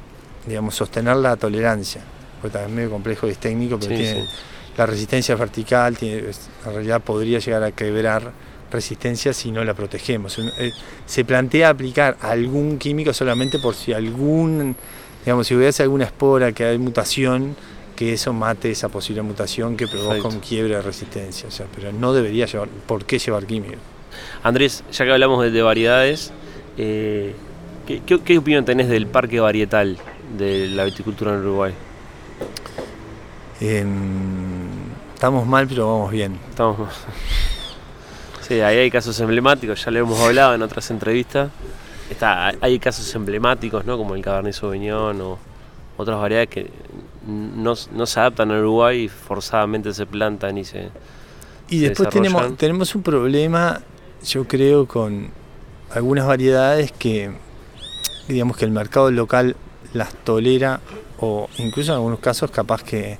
digamos, sostener la tolerancia, porque también es medio complejo y es técnico, pero tiene la resistencia vertical, tiene, en realidad podría llegar a quebrar resistencia si no la protegemos. Eh, se plantea aplicar algún químico solamente por si algún, digamos, si hubiese alguna espora que hay mutación, que eso mate esa posible mutación que provoca un quiebre de resistencia. O sea, pero no debería llevar, ¿por qué llevar químico? Andrés, ya que hablamos de, variedades, eh, ¿qué, opinión tenés del parque varietal de la viticultura en Uruguay? Em, estamos mal, pero vamos bien. Estamos Sí, ahí hay casos emblemáticos, ya lo hemos hablado en otras entrevistas. Está, hay casos emblemáticos, ¿no? Como el Cabernet Sauvignon o otras variedades que no, se adaptan a Uruguay y forzadamente se plantan y se. Y después tenemos, tenemos un problema, yo creo, con algunas variedades que, digamos que el mercado local las tolera o incluso en algunos casos capaz que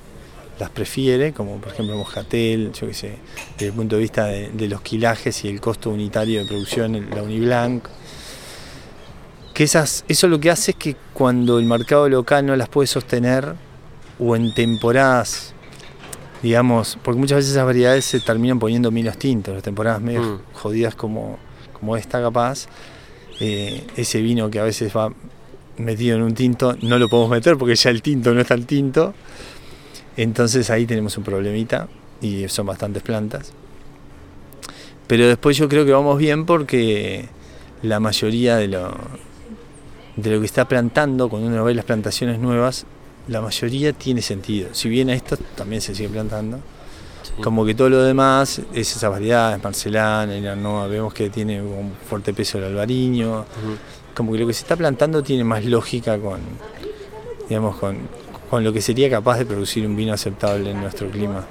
las prefiere, como por ejemplo Moscatel, yo qué sé, desde el punto de vista de, los quilajes y el costo unitario de producción, la Uniblanc. Que esas, eso lo que hace es que cuando el mercado local no las puede sostener, o en temporadas, digamos, porque muchas veces esas variedades se terminan poniendo vinos tintos, las temporadas medio mm. jodidas como, como esta capaz, eh, ese vino que a veces va metido en un tinto, no lo podemos meter porque ya el tinto no está el tinto, entonces ahí tenemos un problemita y son bastantes plantas. Pero después yo creo que vamos bien porque la mayoría de lo, de lo que está plantando, cuando uno ve las plantaciones nuevas, la mayoría tiene sentido. Si bien esto también se sigue plantando, como que todo lo demás es esas variedades, Marcelana, el Arnoa, vemos que tiene un fuerte peso el albariño, como que lo que se está plantando tiene más lógica con, digamos, con, con lo que sería capaz de producir un vino aceptable en nuestro clima.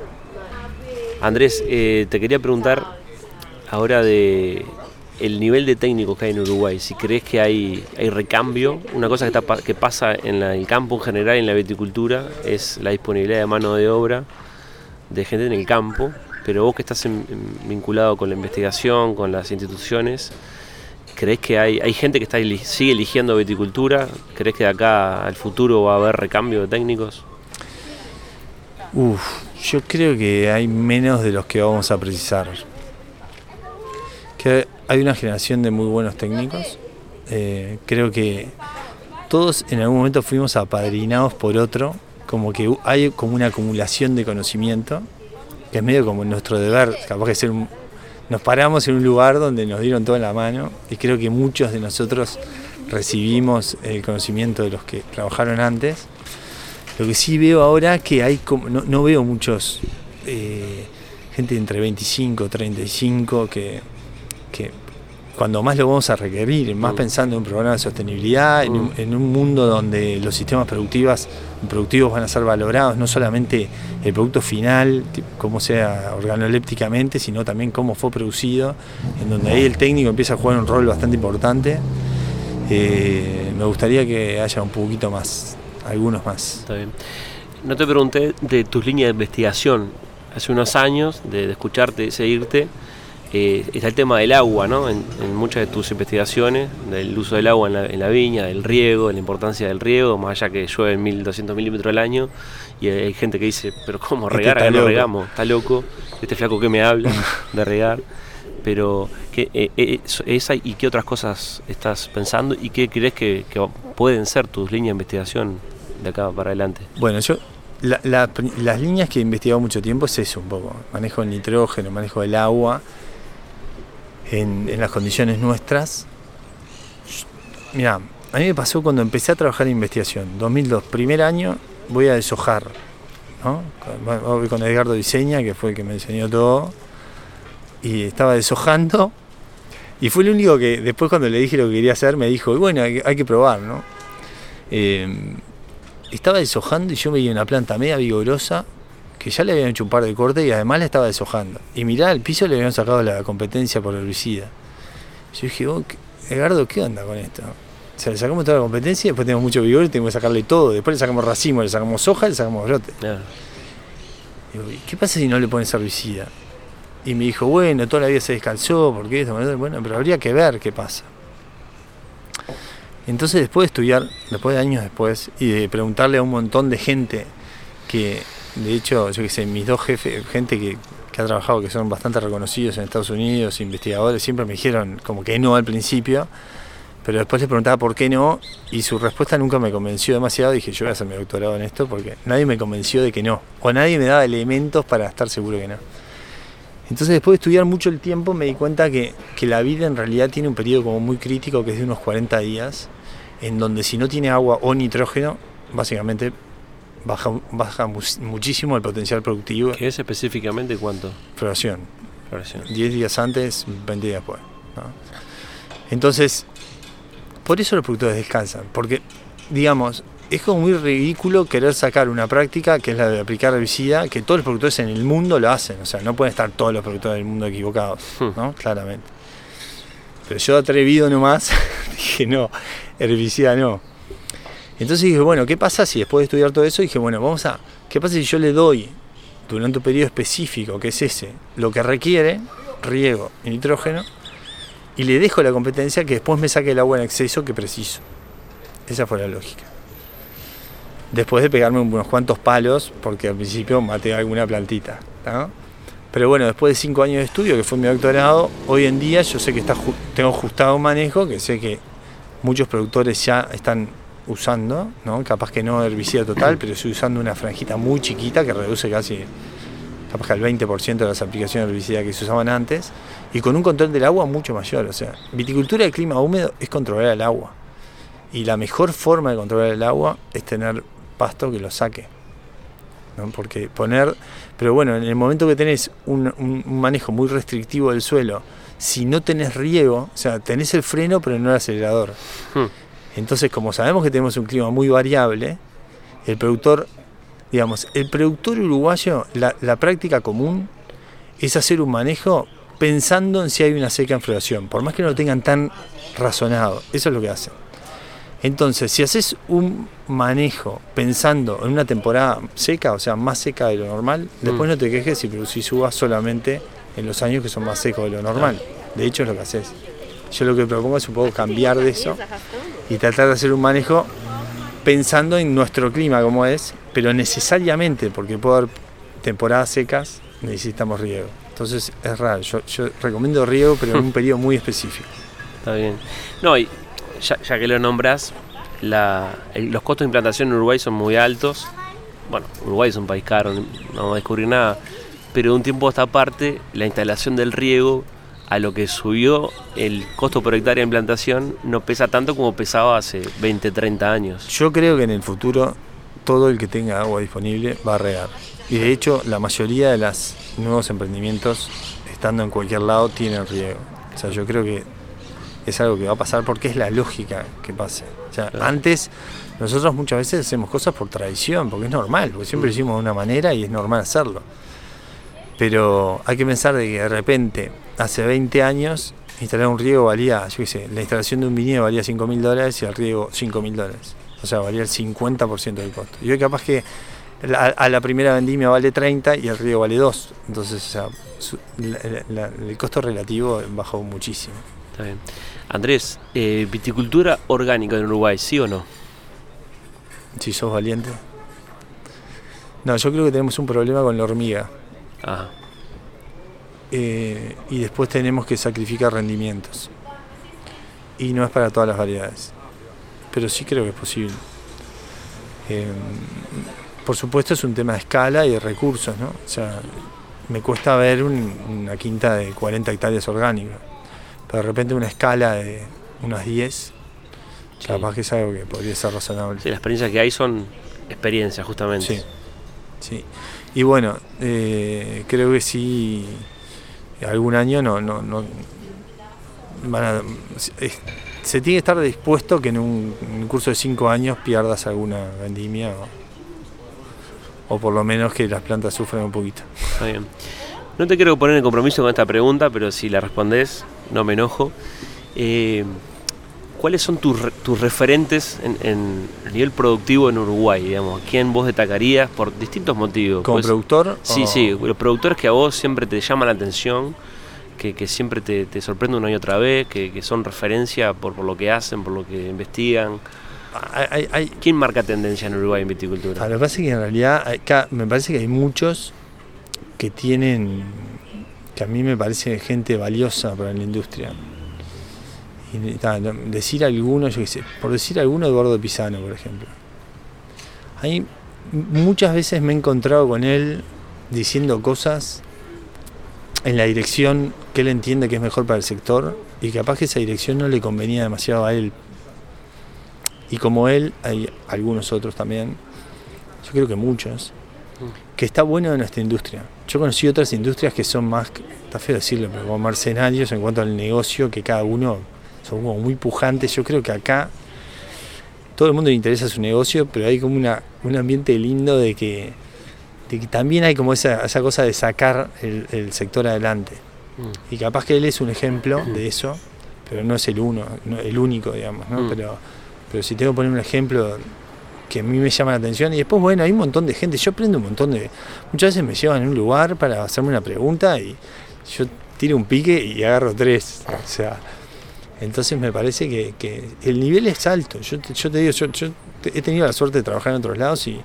Andrés, eh, te quería preguntar ahora de el nivel de técnicos que hay en Uruguay, si crees que hay, hay recambio, una cosa que, está, que pasa en el campo en general, en la viticultura, es la disponibilidad de mano de obra de gente en el campo, pero vos que estás vinculado con la investigación, con las instituciones, ¿crees que hay, hay gente que está, sigue eligiendo viticultura? ¿Crees que de acá al futuro va a haber recambio de técnicos? Uf, yo creo que hay menos de los que vamos a precisar. Que hay una generación de muy buenos técnicos. Eh, creo que todos en algún momento fuimos apadrinados por otro, como que hay como una acumulación de conocimiento, que es medio como nuestro deber, capaz de ser nos paramos en un lugar donde nos dieron todo en la mano y creo que muchos de nosotros recibimos el conocimiento de los que trabajaron antes. Lo que sí veo ahora que hay como, no, veo muchos eh, gente entre 25, 35 que que cuando más lo vamos a requerir, más mm. pensando en un programa de sostenibilidad, mm. en, un, mundo donde los sistemas productivos, productivos van a ser valorados, no solamente el producto final, cómo sea organolépticamente, sino también cómo fue producido, en donde ahí el técnico empieza a jugar un rol bastante importante. Eh, me gustaría que haya un poquito más, algunos más. Está bien. no te pregunté de tus líneas de investigación. Hace unos años, de, escucharte, seguirte, eh, está el tema del agua, ¿no? En, muchas de tus investigaciones, del uso del agua en la, viña, del riego, de la importancia del riego, más allá que llueve 1200 milímetros al año, y hay gente que dice, pero ¿cómo este regar? no regamos, está loco, este flaco que me habla *laughs* de regar. Pero, ¿qué, eh, eh, esa ¿y qué otras cosas estás pensando y qué crees que, que pueden ser tus líneas de investigación de acá para adelante? Bueno, yo las líneas que he investigado mucho tiempo es eso un poco, manejo del nitrógeno, manejo del agua en, las condiciones nuestras. Mira, a mí me pasó cuando empecé a trabajar en investigación, 2002, primer año, voy a deshojar, ¿no? Voy con Edgardo Diseña, que fue el que me enseñó todo, y estaba deshojando, y fue el único que después cuando le dije lo que quería hacer, me dijo, bueno, hay, que probar, ¿no? Eh, estaba deshojando y yo veía una planta media vigorosa que ya le habían hecho un par de cortes y además la estaba deshojando. Y mirá, al piso le habían sacado la competencia por herbicida. Yo dije, oh, Edgardo, ¿qué onda con esto? O sea, le sacamos toda la competencia después tenemos mucho vigor y tenemos que sacarle todo. Después le sacamos racimo, le sacamos hoja y le sacamos brote. ¿qué pasa si no le pones herbicida? Y me dijo, bueno, toda la vida se descalzó, porque esto, bueno, pero habría que ver qué pasa. Entonces después de estudiar, después de años después, y de preguntarle a un montón de gente que, de hecho, yo que sé, mis dos jefes, gente que, ha trabajado, que son bastante reconocidos en Estados Unidos, investigadores, siempre me dijeron como que no al principio, pero después les preguntaba por qué no, y su respuesta nunca me convenció demasiado, dije yo voy a hacer mi doctorado en esto, porque nadie me convenció de que no, o nadie me daba elementos para estar seguro que no. Entonces después de estudiar mucho el tiempo me di cuenta que, que la vida en realidad tiene un periodo como muy crítico, que es de unos 40 días, en donde si no tiene agua o nitrógeno, básicamente baja, baja muchísimo el potencial productivo. ¿Qué es específicamente cuánto? Floración. 10 días antes, 20 días después. Entonces, por eso los productores descansan, porque, digamos, es como muy ridículo querer sacar una práctica que es la de aplicar herbicida, que todos los productores en el mundo lo hacen, o sea, no pueden estar todos los productores del mundo equivocados, hmm. ¿no? Claramente. Pero yo atrevido nomás, *laughs* dije, no, herbicida no. Entonces dije, bueno, ¿qué pasa si después de estudiar todo eso, dije, bueno, vamos a, ¿qué pasa si yo le doy durante un periodo específico, que es ese, lo que requiere, riego y nitrógeno, y le dejo la competencia que después me saque el agua en exceso que preciso? Esa fue la lógica. Después de pegarme unos cuantos palos, porque al principio maté alguna plantita. Pero bueno, después de cinco años de estudio, que fue mi doctorado, hoy en día yo sé que tengo ajustado un manejo, que sé que muchos productores ya están usando, ¿no? capaz que no herbicida total, pero estoy usando una franjita muy chiquita que reduce casi capaz que al 20% de las aplicaciones de herbicida que se usaban antes, y con un control del agua mucho mayor. O sea, viticultura de clima húmedo es controlar el agua. Y la mejor forma de controlar el agua es tener pasto que lo saque. Porque poner, pero bueno, en el momento que tenés un, manejo muy restrictivo del suelo, si no tenés riego, o sea, tenés el freno pero no el acelerador. Hmm. Entonces, como sabemos que tenemos un clima muy variable, el productor, digamos, el productor uruguayo, la, la práctica común es hacer un manejo pensando en si hay una seca en floración, por más que no lo tengan tan razonado, eso es lo que hacen. Entonces, si haces un manejo pensando en una temporada seca, o sea, más seca de lo normal, después mm. no te quejes si producís uvas solamente en los años que son más secos de lo normal. De hecho, es lo que haces. Yo lo que propongo es un poco cambiar de eso y tratar de hacer un manejo pensando en nuestro clima como es, pero necesariamente, porque puede haber temporadas secas, necesitamos riego. Entonces es raro, yo, recomiendo riego, pero en un *laughs* periodo muy específico. Está bien. No, y ya, que lo nombras, los costos de implantación en Uruguay son muy altos. Bueno, Uruguay es un país caro, no vamos a descubrir nada. Pero de un tiempo a esta parte, la instalación del riego, a lo que subió el costo por hectárea de implantación, no pesa tanto como pesaba hace 20, 30 años. Yo creo que en el futuro todo el que tenga agua disponible va a regar. Y de hecho, la mayoría de los nuevos emprendimientos, estando en cualquier lado, tienen riego. O sea, yo creo que es algo que va a pasar porque es la lógica que pase. O sea, antes nosotros muchas veces hacemos cosas por tradición, porque es normal, porque siempre lo mm. hicimos de una manera y es normal hacerlo. Pero hay que pensar de que de repente, hace 20 años, instalar un riego valía, yo qué sé, la instalación de un viñedo valía 5 mil dólares y el riego 5 mil dólares. O sea, valía el 50% del costo. Y hoy capaz que a la primera vendimia vale 30 y el río vale 2. Entonces, el costo relativo bajó muchísimo. Está bien. Andrés, eh, viticultura orgánica en Uruguay, ¿sí o no? Si sos valiente. No, yo creo que tenemos un problema con la hormiga. Eh, y después tenemos que sacrificar rendimientos. Y no es para todas las variedades. Pero sí creo que es posible. Eh, por supuesto es un tema de escala y de recursos, ¿no? O sea, me cuesta ver una quinta de 40 hectáreas orgánicas, pero de repente una escala de unas 10, capaz que es algo que podría ser razonable. Sí, las experiencias que hay son experiencias, justamente. Sí, sí. Y bueno, eh, creo que sí, algún año no, no, no se tiene que estar dispuesto que en un, curso de 5 años pierdas alguna vendimia o por lo menos que las plantas sufran un poquito. Está bien. No te quiero poner en compromiso con esta pregunta, pero si la respondes, no me enojo. Eh, ¿Cuáles son tus, referentes en, a nivel productivo en Uruguay? Digamos? ¿Quién vos destacarías por distintos motivos? ¿Como pues, productor? Sí, sí, los productores que a vos siempre te llaman la atención, que, siempre te, te, sorprenden una y otra vez, que, son referencia por, por, lo que hacen, por lo que investigan. ¿Quién marca tendencia en Uruguay en viticultura? lo que pasa es que en realidad me parece que hay muchos que tienen, que a mí me parece gente valiosa para la industria. Decir alguno, yo qué sé, por decir alguno, Eduardo Pisano, por ejemplo. Ahí muchas veces me he encontrado con él diciendo cosas en la dirección que él entiende que es mejor para el sector y capaz que esa dirección no le convenía demasiado a él y como él, hay algunos otros también, yo creo que muchos, que está bueno en nuestra industria. Yo conocí otras industrias que son más, está feo decirlo, pero como mercenarios en cuanto al negocio, que cada uno son como muy pujantes. Yo creo que acá todo el mundo le interesa su negocio, pero hay como una, un ambiente lindo de que, también hay como esa, esa cosa de sacar el, sector adelante. Mm. Y capaz que él es un ejemplo de eso, pero no es el uno, el único, digamos, ¿no? Mm. Pero pero si tengo que poner un ejemplo que a mí me llama la atención, y después, bueno, hay un montón de gente, yo aprendo un montón de... Muchas veces me llevan en un lugar para hacerme una pregunta y yo tiro un pique y agarro tres. O sea, entonces me parece que, el nivel es alto. Yo, yo te digo, yo, he tenido la suerte de trabajar en otros lados y,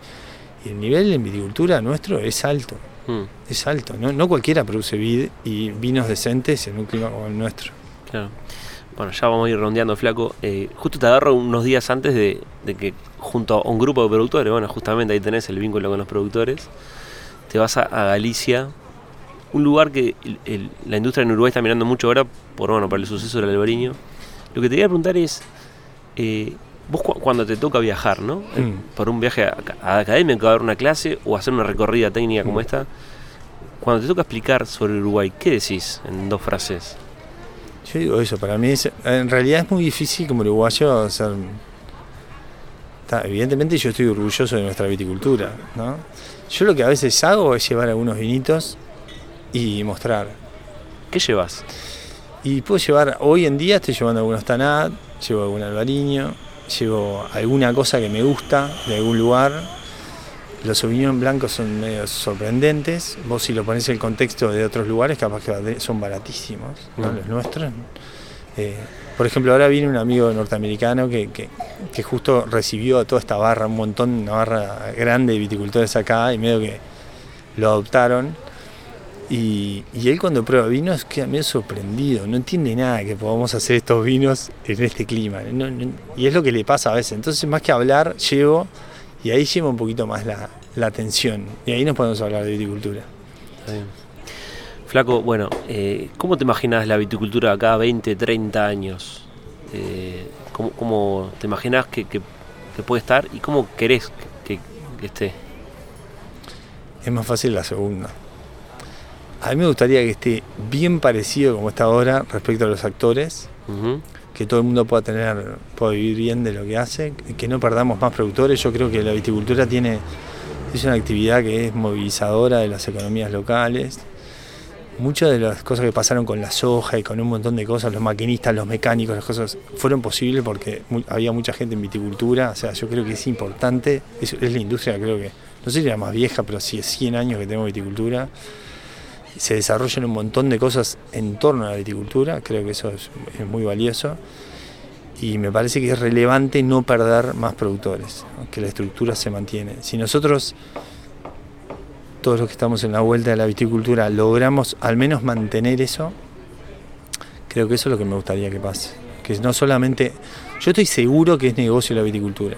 el nivel en viticultura nuestro es alto. Hmm. Es alto. No, no cualquiera produce vid y vinos decentes en un clima como el nuestro. Claro. Bueno, ya vamos a ir rondeando, flaco. Eh, justo te agarro unos días antes de, que, junto a un grupo de productores, bueno, justamente ahí tenés el vínculo con los productores, te vas a, Galicia, un lugar que la industria en Uruguay está mirando mucho ahora por, bueno, por el suceso del albariño. Lo que te quería preguntar es, eh, vos cuando te toca viajar, ¿no? Eh, mm. Por un viaje a, a académico, a dar una clase o hacer una recorrida técnica como mm. esta, cuando te toca explicar sobre Uruguay, ¿qué decís en dos frases? Yo digo eso, para mí en realidad es muy difícil como uruguayo ser... evidentemente yo estoy orgulloso de nuestra viticultura, ¿no? Yo lo que a veces hago es llevar algunos vinitos y mostrar. ¿Qué llevas? Y puedo llevar, hoy en día estoy llevando algunos Tanat, llevo algún albariño, llevo alguna cosa que me gusta de algún lugar, los Sauvignon blancos son medio sorprendentes. Vos si lo pones en el contexto de otros lugares, capaz que son baratísimos, mm. los nuestros. Eh, por ejemplo, ahora viene un amigo norteamericano que, justo recibió toda esta barra, un montón, una barra grande de viticultores acá, y medio que lo adoptaron. Y, él cuando prueba vinos queda medio sorprendido, no entiende nada que podamos hacer estos vinos en este clima. y es lo que le pasa a veces. Entonces, más que hablar, llevo y ahí lleva un poquito más la, atención. Y ahí nos podemos hablar de viticultura. Flaco, bueno, eh, ¿cómo te imaginas la viticultura acá 20, 30 años? Eh, ¿cómo, te imaginas que, puede estar y cómo querés que, esté? Es más fácil la segunda. A mí me gustaría que esté bien parecido como está ahora respecto a los actores que todo el mundo pueda tener, pueda vivir bien de lo que hace, que no perdamos más productores. Yo creo que la viticultura tiene, es una actividad que es movilizadora de las economías locales. muchas de las cosas que pasaron con la soja y con un montón de cosas, los maquinistas, los mecánicos, las cosas, fueron posibles porque había mucha gente en viticultura. O sea, yo creo que es importante, es, es la industria, creo que, no sé si era más vieja, pero sí es 100 años que tenemos viticultura. Se desarrollan un montón de cosas en torno a la viticultura, creo que eso es, muy valioso. Y me parece que es relevante no perder más productores, que la estructura se mantiene. Si nosotros todos los que estamos en la vuelta de la viticultura logramos al menos mantener eso, creo que eso es lo que me gustaría que pase. Que no solamente, yo estoy seguro que es negocio la viticultura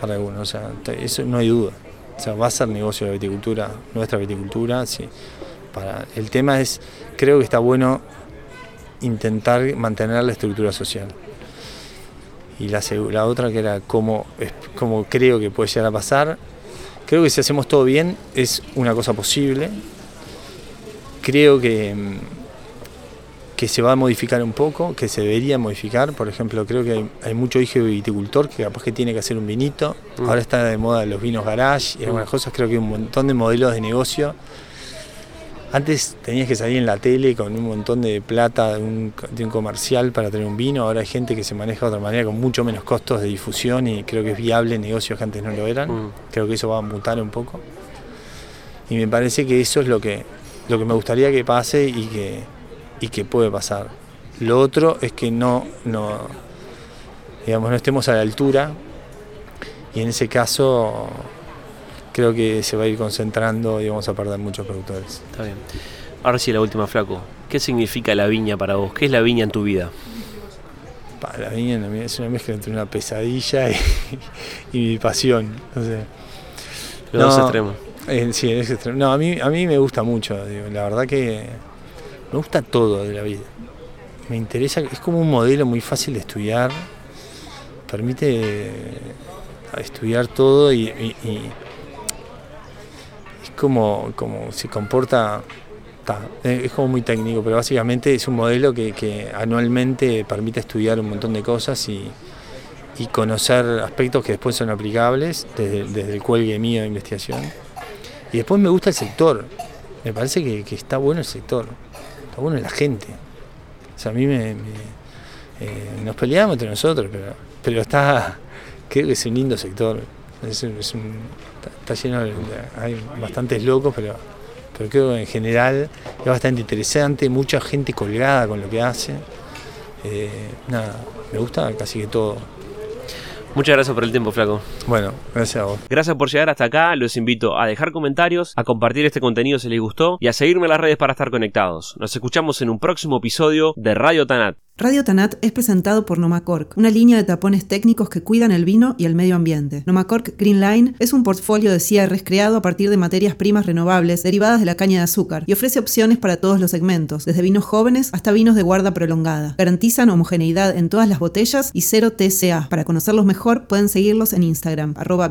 para algunos, o sea, eso no hay duda. O sea, va a ser negocio la viticultura, nuestra viticultura, sí. Para, el tema es, creo que está bueno intentar mantener la estructura social. Y la, la otra que era cómo, cómo creo que puede llegar a pasar, Creo que si hacemos todo bien es una cosa posible. Creo que, mm, que se va a modificar un poco, que se debería modificar. Por ejemplo, creo que hay, mucho hijo viticultor que capaz que tiene que hacer un vinito. Mm. Ahora está de moda los vinos garage y algunas mm. cosas. Creo que hay un montón de modelos de negocio antes tenías que salir en la tele con un montón de plata de un, comercial para tener un vino, ahora hay gente que se maneja de otra manera con mucho menos costos de difusión y creo que es viable negocios que antes no lo eran. Mm. Creo que eso va a mutar un poco. Y me parece que eso es lo que, lo que me gustaría que pase y que, y que puede pasar. Lo otro es que no, no, digamos, no estemos a la altura y en ese caso creo que se va a ir concentrando y vamos a perder muchos productores. Está bien. Ahora sí, la última, Flaco. ¿Qué significa la viña para vos? ¿Qué es la viña en tu vida? la viña es una mezcla entre una pesadilla y, *laughs* mi pasión. Los dos extremos. Eh, sí, es extremo. No, a mí, a mí me gusta mucho. la verdad que me gusta todo de la vida. Me interesa, es como un modelo muy fácil de estudiar. Permite estudiar todo y como, como se comporta, es como muy técnico, pero básicamente es un modelo que, anualmente permite estudiar un montón de cosas y, conocer aspectos que después son aplicables desde, el cuelgue mío de investigación. Y después me gusta el sector, me parece que, está bueno el sector, está bueno la gente. O sea, a mí me, eh, nos peleamos entre nosotros, pero, pero está, *laughs* creo que es un lindo sector. Está lleno de, hay bastantes locos, pero, pero creo que en general es bastante interesante, mucha gente colgada con lo que hace. Eh, nada, me gusta casi que todo. Muchas gracias por el tiempo, Flaco. Bueno, gracias a vos. Gracias por llegar hasta acá. Los invito a dejar comentarios, a compartir este contenido si les gustó y a seguirme en las redes para estar conectados. Nos escuchamos en un próximo episodio de Radio Tanat. Radio Tanat es presentado por Nomacork, una línea de tapones técnicos que cuidan el vino y el medio ambiente. Nomacork Green Line es un portfolio de cierres creado a partir de materias primas renovables derivadas de la caña de azúcar y ofrece opciones para todos los segmentos, desde vinos jóvenes hasta vinos de guarda prolongada. Garantizan homogeneidad en todas las botellas y cero TCA. Para conocerlos mejor pueden seguirlos en Instagram, arroba